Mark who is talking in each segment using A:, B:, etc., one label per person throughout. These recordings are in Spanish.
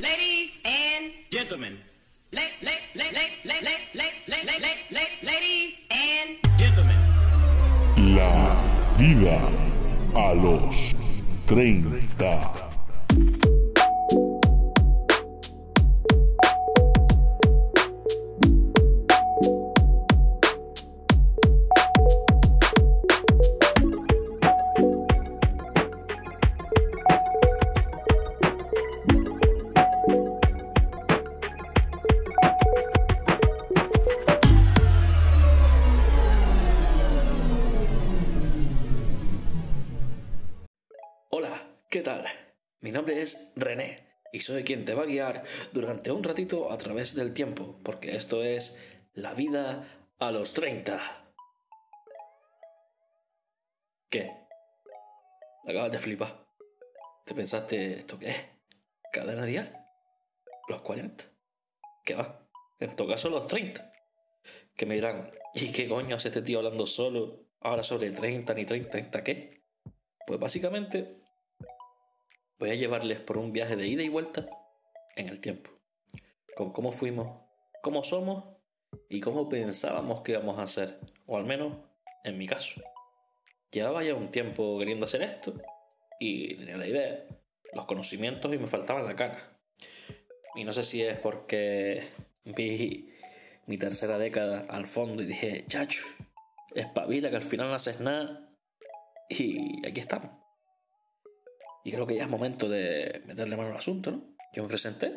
A: Ladies and
B: gentlemen.
A: La la ladies and
B: gentlemen.
C: La vida a los 30.
D: Mi nombre es René y soy quien te va a guiar durante un ratito a través del tiempo, porque esto es la vida a los 30. ¿Qué? ¿La acabas de flipar? ¿Te pensaste esto qué es? ¿Cadena dial? ¿Los 40? ¿Qué va? En todo caso los 30. Que me dirán, ¿y qué coño hace este tío hablando solo ahora sobre 30 ni 30, 30 qué? Pues básicamente voy a llevarles por un viaje de ida y vuelta en el tiempo. Con cómo fuimos, cómo somos y cómo pensábamos que íbamos a ser. O al menos en mi caso. Llevaba ya un tiempo queriendo hacer esto y tenía la idea, los conocimientos y me faltaba la cara. Y no sé si es porque vi mi tercera década al fondo y dije, chacho, espabila que al final no haces nada y aquí estamos. Y creo que ya es momento de meterle mano al asunto, ¿no? Yo me presenté.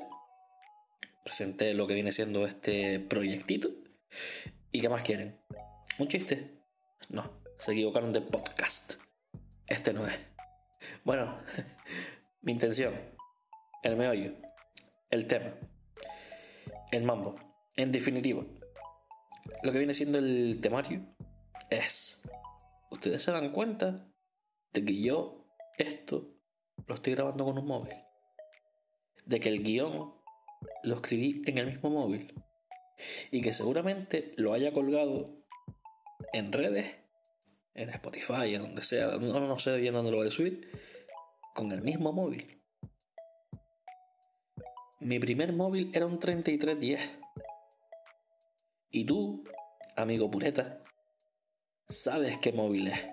D: Presenté lo que viene siendo este proyectito. ¿Y qué más quieren? ¿Un chiste? No, se equivocaron de podcast. Este no es. Bueno, mi intención, el meollo, el tema, el mambo. En definitiva, lo que viene siendo el temario es ustedes se dan cuenta de que yo esto lo estoy grabando con un móvil. De que el guion lo escribí en el mismo móvil. Y que seguramente lo haya colgado en redes, en Spotify, en donde sea, no, no sé bien dónde lo voy a subir, con el mismo móvil. Mi primer móvil era un 3310. Y tú, amigo pureta, sabes qué móvil es.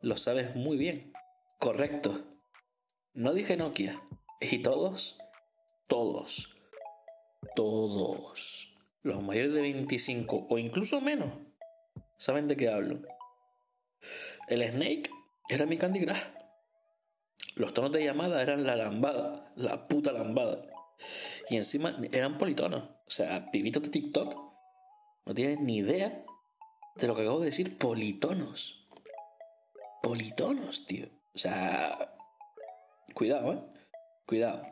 D: Lo sabes muy bien. Correcto. No dije Nokia. Y todos, todos, todos, los mayores de 25 o incluso menos, saben de qué hablo. El Snake era mi Candy Crush. Los tonos de llamada eran la lambada, la puta lambada. Y encima eran politonos. O sea, pibitos de TikTok no tienen ni idea de lo que acabo de decir. Politonos. Politonos, tío. O sea, cuidado, ¿eh? Cuidado.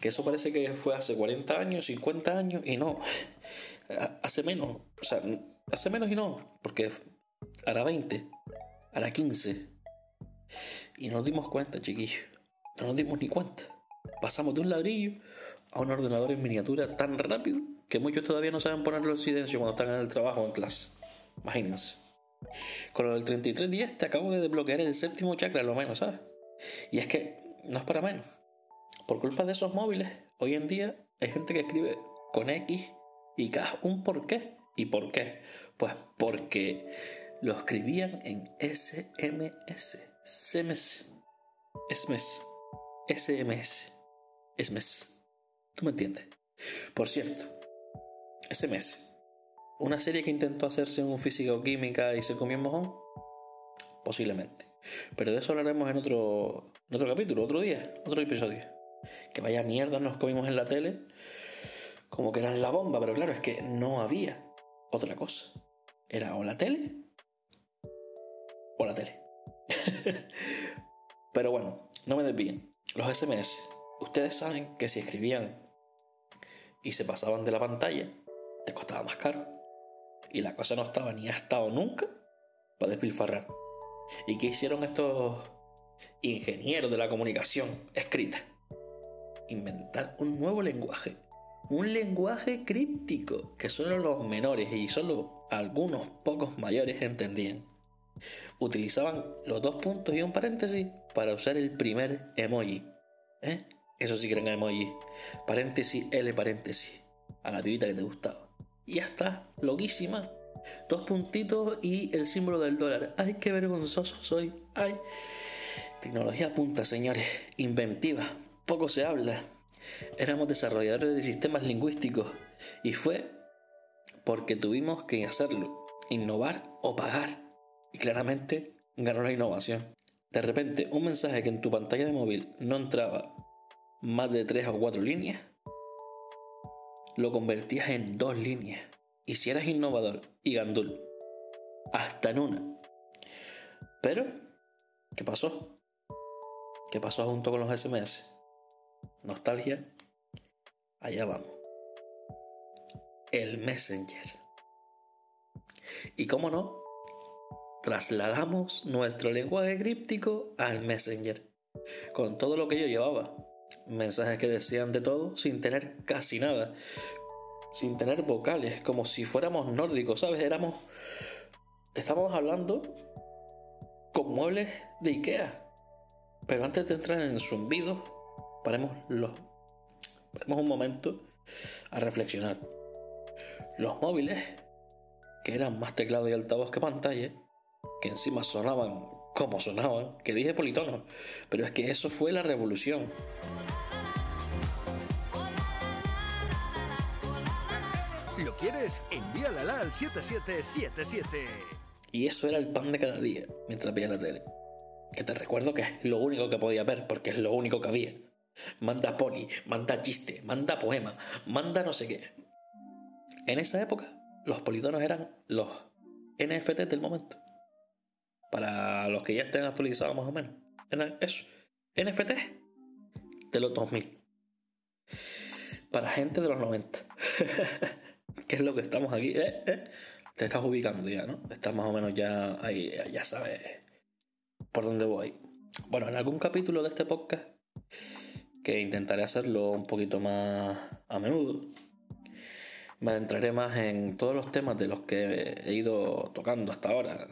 D: Que eso parece que fue hace 40 años, 50 años y no. Hace menos. O sea, hace menos y no. Porque hará 20, hará 15. Y no nos dimos cuenta, chiquillos. No nos dimos ni cuenta. Pasamos de un ladrillo a un ordenador en miniatura tan rápido que muchos todavía no saben ponerlo en silencio cuando están en el trabajo o en clase. Imagínense. Con lo del 3310 te acabo de desbloquear el séptimo chakra, lo menos, ¿sabes? Y es que no es para menos. Por culpa de esos móviles, hoy en día hay gente que escribe con X y K un por qué. ¿Y por qué? Pues porque lo escribían en SMS. SMS. SMS. SMS. SMS. ¿Tú me entiendes? Por cierto, SMS. ¿Una serie que intentó hacerse un física o química y se comió un mojón? Posiblemente. Pero de eso hablaremos en otro, en otro capítulo, otro día, otro episodio. Que vaya mierda nos comimos en la tele, como que eran la bomba, pero claro, es que no había otra cosa. Era o la tele o la tele. pero bueno, no me desvíen. Los SMS, ustedes saben que si escribían y se pasaban de la pantalla, te costaba más caro. Y la cosa no estaba ni ha estado nunca para despilfarrar. ¿Y qué hicieron estos ingenieros de la comunicación escrita? Inventar un nuevo lenguaje. Un lenguaje críptico que solo los menores y solo algunos pocos mayores entendían. Utilizaban los dos puntos y un paréntesis para usar el primer emoji. ¿Eh? Eso sí que eran emoji. Paréntesis, L paréntesis. A la pibita que te gustaba. Y ya está, loquísima. Dos puntitos y el símbolo del dólar. Ay, qué vergonzoso soy. Ay. Tecnología punta, señores. Inventiva. Poco se habla. Éramos desarrolladores de sistemas lingüísticos. Y fue porque tuvimos que hacerlo. Innovar o pagar. Y claramente ganó la innovación. De repente, un mensaje que en tu pantalla de móvil no entraba más de tres o cuatro líneas, lo convertías en dos líneas. Y si eras innovador y gandul, hasta en una. Pero, ¿qué pasó? ¿Qué pasó junto con los SMS? Nostalgia. Allá vamos. El Messenger. Y cómo no, trasladamos nuestro lenguaje críptico al Messenger. Con todo lo que yo llevaba. Mensajes que decían de todo sin tener casi nada sin tener vocales, como si fuéramos nórdicos, ¿sabes? Éramos. Estábamos hablando con muebles de Ikea. Pero antes de entrar en zumbido, paremos, los, paremos un momento a reflexionar. Los móviles, que eran más teclado y altavoz que pantalla, que encima sonaban como sonaban, que dije politono, pero es que eso fue la revolución.
B: ¿Lo quieres? Envíala al 7777.
D: Y eso era el pan de cada día mientras veía la tele. Que te recuerdo que es lo único que podía ver, porque es lo único que había. Manda pony, manda chiste, manda poema, manda no sé qué. En esa época, los politonos eran los NFT del momento. Para los que ya estén actualizados más o menos. Eran eso. NFT de los 2000. Para gente de los 90. ¿Qué es lo que estamos aquí? ¿Eh? ¿Eh? Te estás ubicando ya, ¿no? Estás más o menos ya ahí, ya sabes por dónde voy. Bueno, en algún capítulo de este podcast, que intentaré hacerlo un poquito más a menudo, me adentraré más en todos los temas de los que he ido tocando hasta ahora.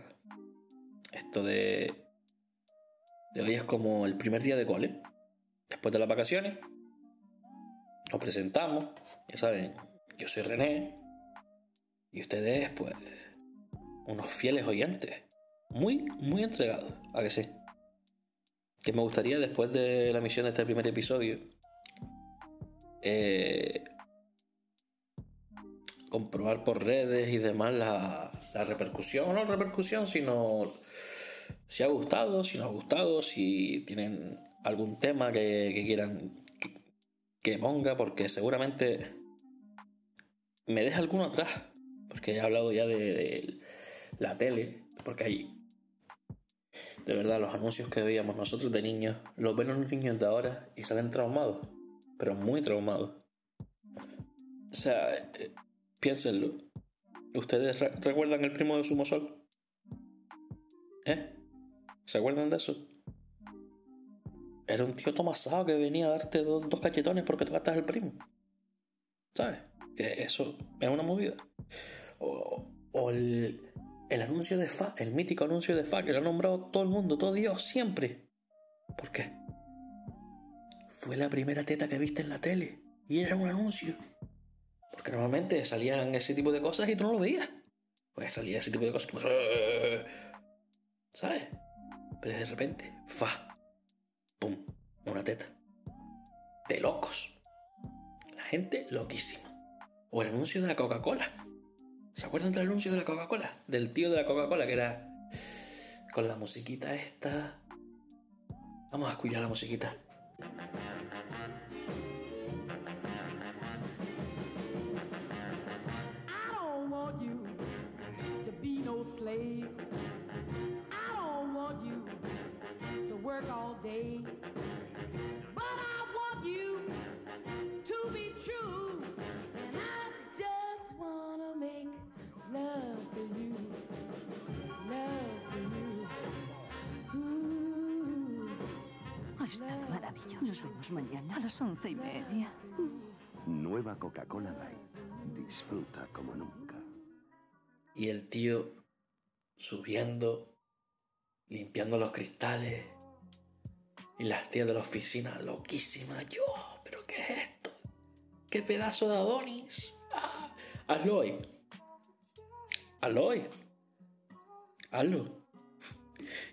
D: Esto de, de hoy es como el primer día de cole. Después de las vacaciones, nos presentamos, ya saben, yo soy René, y ustedes, pues, unos fieles oyentes. Muy, muy entregados, a que sí. Que me gustaría, después de la emisión de este primer episodio, eh, comprobar por redes y demás la, la repercusión, no repercusión, sino si ha gustado, si no ha gustado, si tienen algún tema que, quieran que, que, ponga, porque seguramente me deja alguno atrás porque he hablado ya de, la tele, porque hay de verdad, los anuncios que veíamos nosotros de niños, los ven los niños de ahora y salen traumados, pero muy traumados. O sea, eh, piénsenlo. ¿Ustedes recuerdan el primo de Sumosol? ¿Eh? ¿Se acuerdan de eso? Era un tío tomasado que venía a darte dos, cachetones porque tocaste el primo. ¿Sabes? Que eso es una movida. O, el, anuncio de Fa, el mítico anuncio de Fa, que lo ha nombrado todo el mundo, todo Dios, siempre. ¿Por qué? Fue la primera teta que viste en la tele. Y era un anuncio. Porque normalmente salían ese tipo de cosas y tú no lo veías. Pues salía ese tipo de cosas. ¿Sabes? Pero de repente, fa. Pum. Una teta. De locos. La gente loquísima. O el anuncio de la Coca-Cola. ¿Se acuerdan del anuncio de la Coca-Cola? Del tío de la Coca-Cola que era con la musiquita esta. Vamos a escuchar la musiquita.
E: Nos vemos mañana a las once y media.
B: Nueva Coca-Cola Light. Disfruta como nunca.
D: Y el tío subiendo, limpiando los cristales, Y las tías de la oficina, loquísimas. Yo, ¿pero qué es esto? ¿Qué pedazo de Adonis? Ah, hazlo hoy. Hazlo hoy. Hazlo.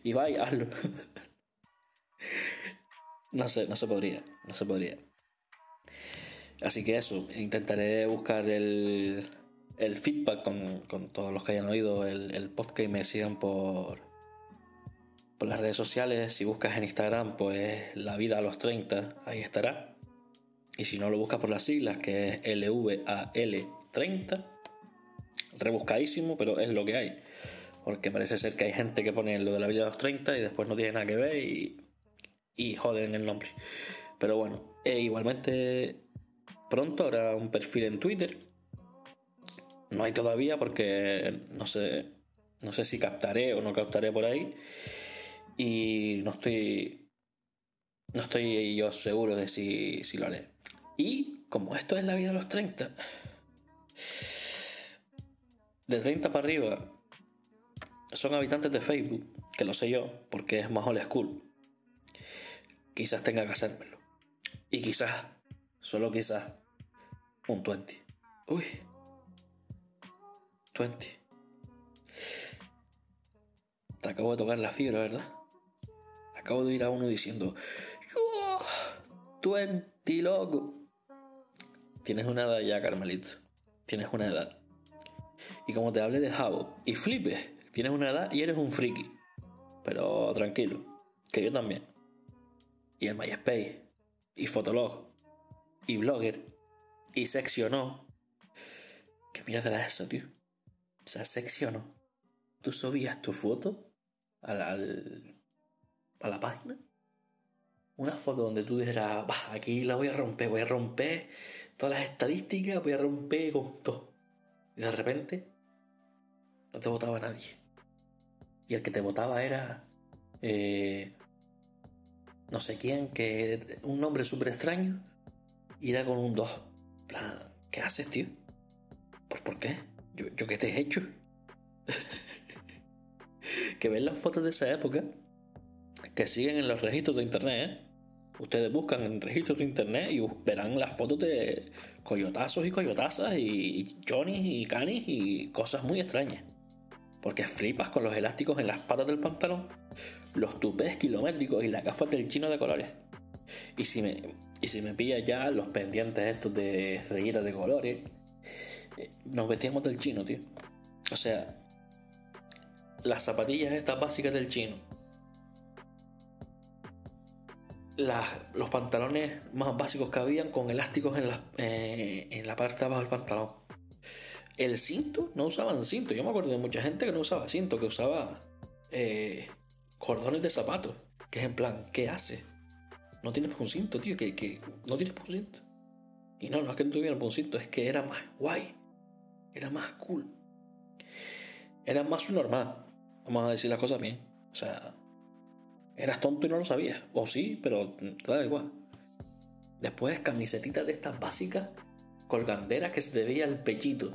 D: Y vaya, hazlo. no sé, no se podría. No se podría. Así que eso, intentaré buscar el, el feedback con, con todos los que hayan oído el, el podcast y me sigan por, por las redes sociales. Si buscas en Instagram, pues La Vida a los 30, ahí estará. Y si no lo buscas por las siglas, que es LVAL30, rebuscadísimo, pero es lo que hay. Porque parece ser que hay gente que pone lo de La Vida a los 30 y después no tiene nada que ver y, y joden el nombre. Pero bueno, e igualmente pronto habrá un perfil en Twitter. No hay todavía porque no sé, no sé si captaré o no captaré por ahí. Y no estoy. No estoy yo seguro de si, si lo haré. Y como esto es la vida de los 30. De 30 para arriba son habitantes de Facebook, que lo sé yo, porque es más old school. Quizás tenga que hacérmelo. Y quizás, solo quizás, un 20. Uy. 20. Te acabo de tocar la fibra, ¿verdad? Acabo de ir a uno diciendo, ¡Yo! 20, loco. Tienes una edad ya, Carmelito. Tienes una edad. Y como te hablé de Jabo y flipes, tienes una edad y eres un friki. Pero tranquilo, que yo también. Y el MySpace, y Fotolog, y Blogger, y Seccionó. ¿Qué mierda era eso, tío? O sea, Seccionó. ¿Tú subías tu foto al, al- a la página? Una foto donde tú dijeras, "Bah, aquí la voy a romper, voy a romper todas las estadísticas, voy a romper con todo. Y de repente, no te votaba nadie. Y el que te votaba era. eh, no sé quién, que. Un nombre súper extraño. Era con un 2. plan, ¿qué haces, tío? ¿Por, por qué? ¿Yo, ¿Yo qué te he hecho? que ven las fotos de esa época. Que siguen en los registros de internet, ¿eh? Ustedes buscan en registros de internet y verán las fotos de coyotazos y coyotazas y Johnny y canis y cosas muy extrañas. Porque flipas con los elásticos en las patas del pantalón, los tupés kilométricos y las gafas del chino de colores. Y si me, y si me pilla ya los pendientes estos de estrellitas de colores, eh, nos vestíamos del chino, tío. O sea, las zapatillas estas básicas del chino, las- los pantalones más básicos que habían con elásticos en la, eh, en la parte de abajo del pantalón. El cinto, no usaban cinto. Yo me acuerdo de mucha gente que no usaba cinto, que usaba eh, cordones de zapatos. Que es en plan, ¿qué hace? No tienes un cinto, tío, que, que no tienes un cinto. Y no, no es que no tuviera un cinto, es que era más guay. Era más cool. Era más normal. Vamos a decir las cosas bien. O sea, eras tonto y no lo sabías. O sí, pero te da igual. Después, camisetitas de estas básicas, colganderas que se te veía el pechito.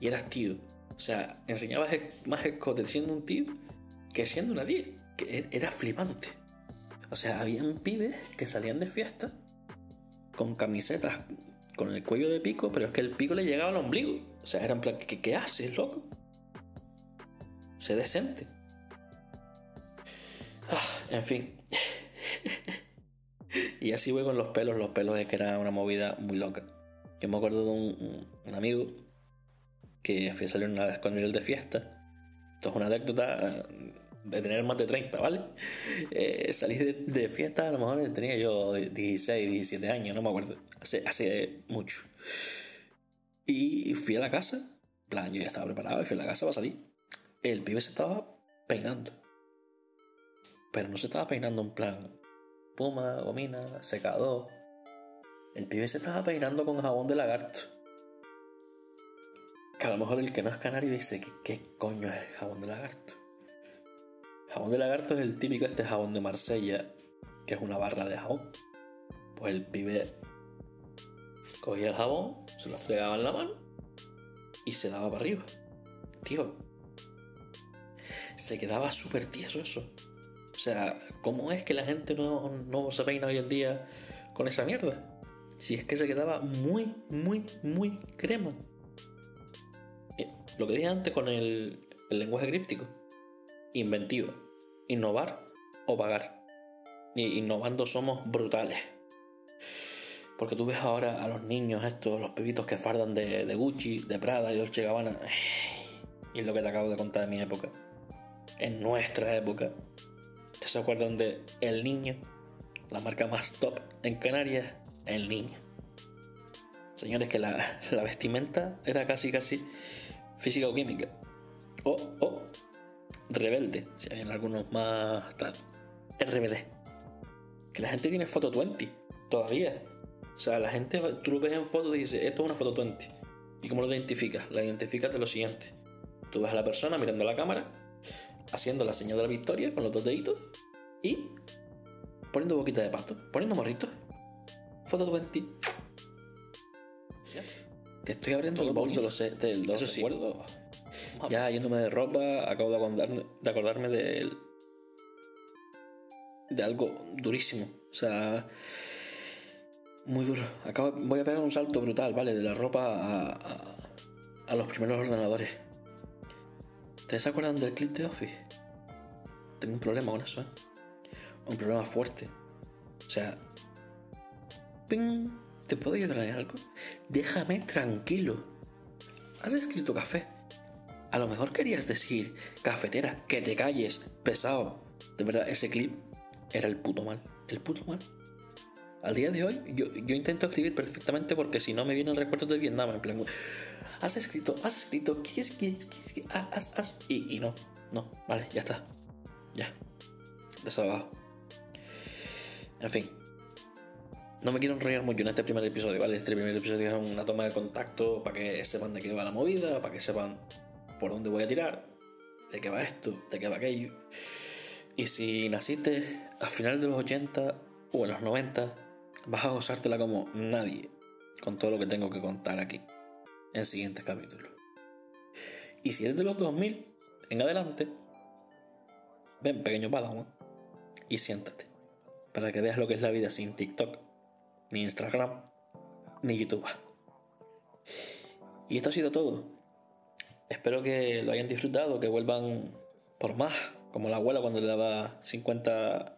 D: Y eras tío. O sea, enseñabas más escote un tío que siendo una tía. Que e- era flipante. O sea, habían pibes que salían de fiesta con camisetas con el cuello de pico, pero es que el pico le llegaba al ombligo. O sea, era en plan, ¿qué, haces, loco? Sé decente. Ah, en fin. y así voy con los pelos. Los pelos es que era una movida muy loca. Yo me acuerdo de un amigo que fui a salir una vez con él de fiesta. Esto es una anécdota de tener más de 30, ¿vale? Eh, salí de, fiesta, a lo mejor tenía yo 16, 17 años, no me acuerdo. Hace, mucho. Y fui a la casa. Plan, yo ya estaba preparado y fui a la casa para salir. El pibe se estaba peinando. Pero no se estaba peinando en plan puma, gomina, secador. El pibe se estaba peinando con jabón de lagarto. Que a lo mejor el que no es canario dice, ¿qué, qué coño es el jabón de lagarto? Jabón de lagarto es el típico este jabón de Marsella, que es una barra de jabón. Pues el pibe cogía el jabón, se lo fregaba en la mano y se daba para arriba. Tío, se quedaba súper tieso eso. O sea, ¿cómo es que la gente no, no se peina hoy en día con esa mierda? Si es que se quedaba muy, muy, muy crema. Lo que dije antes con el, lenguaje críptico. Inventiva. Innovar o pagar. Y innovando somos brutales. Porque tú ves ahora a los niños estos, los pebitos que fardan de, Gucci, de Prada y Dolce Gabbana. Y es lo que te acabo de contar de mi época. En nuestra época. ¿Te se acuerdan de El Niño? La marca más top en Canarias, El Niño. Señores, que la vestimenta era casi, casi física o química. O, o, rebelde, si hay algunos más tal. RBD. Que la gente tiene foto 20 todavía. O sea, la gente, tú lo ves en foto y dices, esto es una foto 20. ¿Y cómo lo identificas? La identificas de lo siguiente. Tú ves a la persona mirando la cámara, haciendo la señal de la victoria con los dos deditos y poniendo boquita de pato, poniendo morritos. Foto 20. Te estoy abriendo el baúl de los, de los
F: Eso sí.
D: Ya yéndome de ropa, acabo de acordarme de, acordarme de, de algo durísimo. O sea, muy duro. Acabo, voy a pegar un salto brutal, ¿vale? De la ropa a, a, a los primeros ordenadores. ¿Ustedes se acuerdan del clip de Office? Tengo un problema con eso, ¿eh? Un problema fuerte. O sea, ¡ping! ¿Te puedo ayudar en algo? Déjame tranquilo. Has escrito café. A lo mejor querías decir, cafetera, que te calles, pesado. De verdad, ese clip era el puto mal. El puto mal. Al día de hoy, yo, intento escribir perfectamente porque si no me vienen recuerdos de Vietnam. En plan, has escrito, has escrito, ¿qué es, qué es, qué? Ah, has, has. Y, y no, no, vale, ya está. Ya. Desahogado. En fin. No me quiero enrollar mucho en este primer episodio, ¿vale? Este primer episodio es una toma de contacto para que sepan de qué va la movida, para que sepan por dónde voy a tirar, de qué va esto, de qué va aquello. Y si naciste a finales de los 80 o en los 90, vas a gozártela como nadie con todo lo que tengo que contar aquí en siguientes capítulos. Y si eres de los 2000 en adelante, ven, pequeño padawan, y siéntate para que veas lo que es la vida sin TikTok, ni Instagram, ni YouTube. Y esto ha sido todo. Espero que lo hayan disfrutado, que vuelvan por más, como la abuela cuando le daba 50...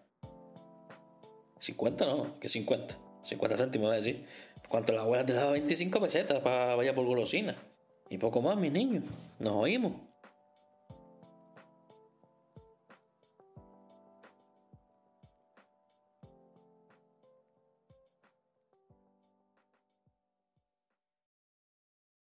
D: 50 no, que 50. 50 céntimos, voy a decir. Cuanto la abuela te daba 25 pesetas para vaya por golosina. Y poco más, mis niños. Nos oímos.